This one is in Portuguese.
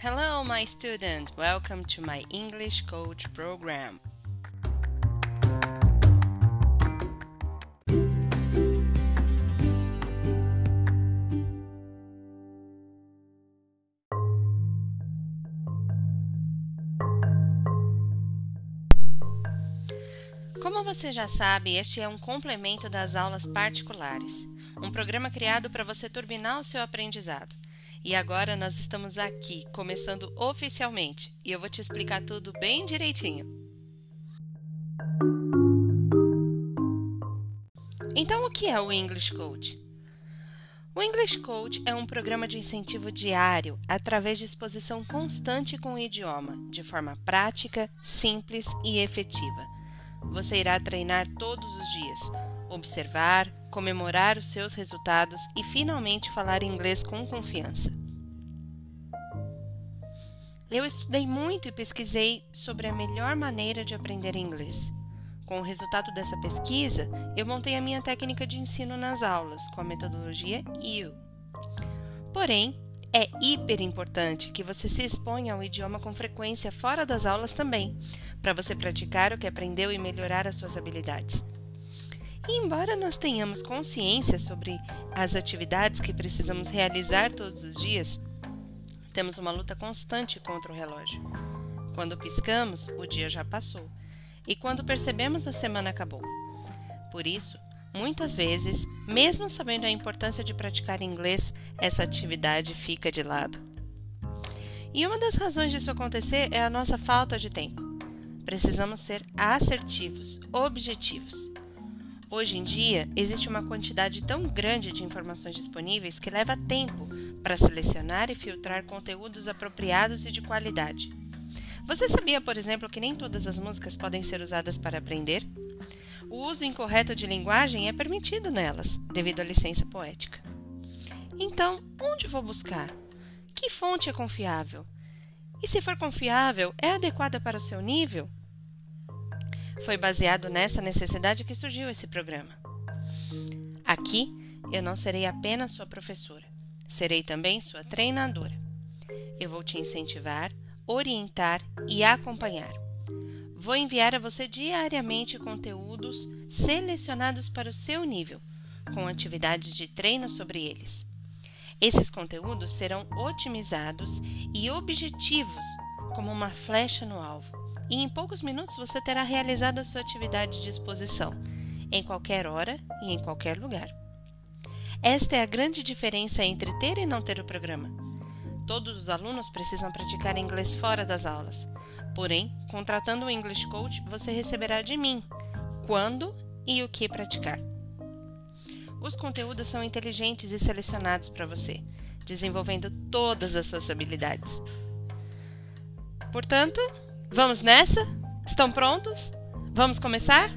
Hello, my student. Welcome to my English Coach program. Como você já sabe, este é um complemento das aulas particulares, um programa criado para você turbinar o seu aprendizado. E agora nós estamos aqui, começando oficialmente, e eu vou te explicar tudo bem direitinho. Então, o que é o English Coach? O English Coach é um programa de incentivo diário através de exposição constante com o idioma, de forma prática, simples e efetiva. Você irá treinar todos os dias, observar, comemorar os seus resultados e finalmente falar inglês com confiança. Eu estudei muito e pesquisei sobre a melhor maneira de aprender inglês. Com o resultado dessa pesquisa, eu montei a minha técnica de ensino nas aulas com a metodologia U. Porém, é hiper importante que você se exponha ao idioma com frequência fora das aulas também, para você praticar o que aprendeu e melhorar as suas habilidades. E embora nós tenhamos consciência sobre as atividades que precisamos realizar todos os dias, temos uma luta constante contra o relógio. Quando piscamos, o dia já passou, e quando percebemos, a semana acabou. Por isso, Muitas vezes, mesmo sabendo a importância de praticar inglês, essa atividade fica de lado. E uma das razões disso acontecer é a nossa falta de tempo. Precisamos ser assertivos, objetivos. Hoje em dia, existe uma quantidade tão grande de informações disponíveis que leva tempo para selecionar e filtrar conteúdos apropriados e de qualidade. Você sabia, por exemplo, que nem todas as músicas podem ser usadas para aprender? O uso incorreto de linguagem é permitido nelas, devido à licença poética. Então, onde vou buscar? Que fonte é confiável? E se for confiável, é adequada para o seu nível? Foi baseado nessa necessidade que surgiu esse programa. Aqui, eu não serei apenas sua professora, serei também sua treinadora. Eu vou te incentivar, orientar e acompanhar. Vou enviar a você diariamente conteúdos selecionados para o seu nível, com atividades de treino sobre eles. Esses conteúdos serão otimizados e objetivos, como uma flecha no alvo, e em poucos minutos você terá realizado a sua atividade de exposição, em qualquer hora e em qualquer lugar. Esta é a grande diferença entre ter e não ter o programa. Todos os alunos precisam praticar inglês fora das aulas Porém, contratando o English Coach, você receberá de mim quando e o que praticar. Os conteúdos são inteligentes e selecionados para você, desenvolvendo todas as suas habilidades. Portanto, vamos nessa? Estão prontos? Vamos começar?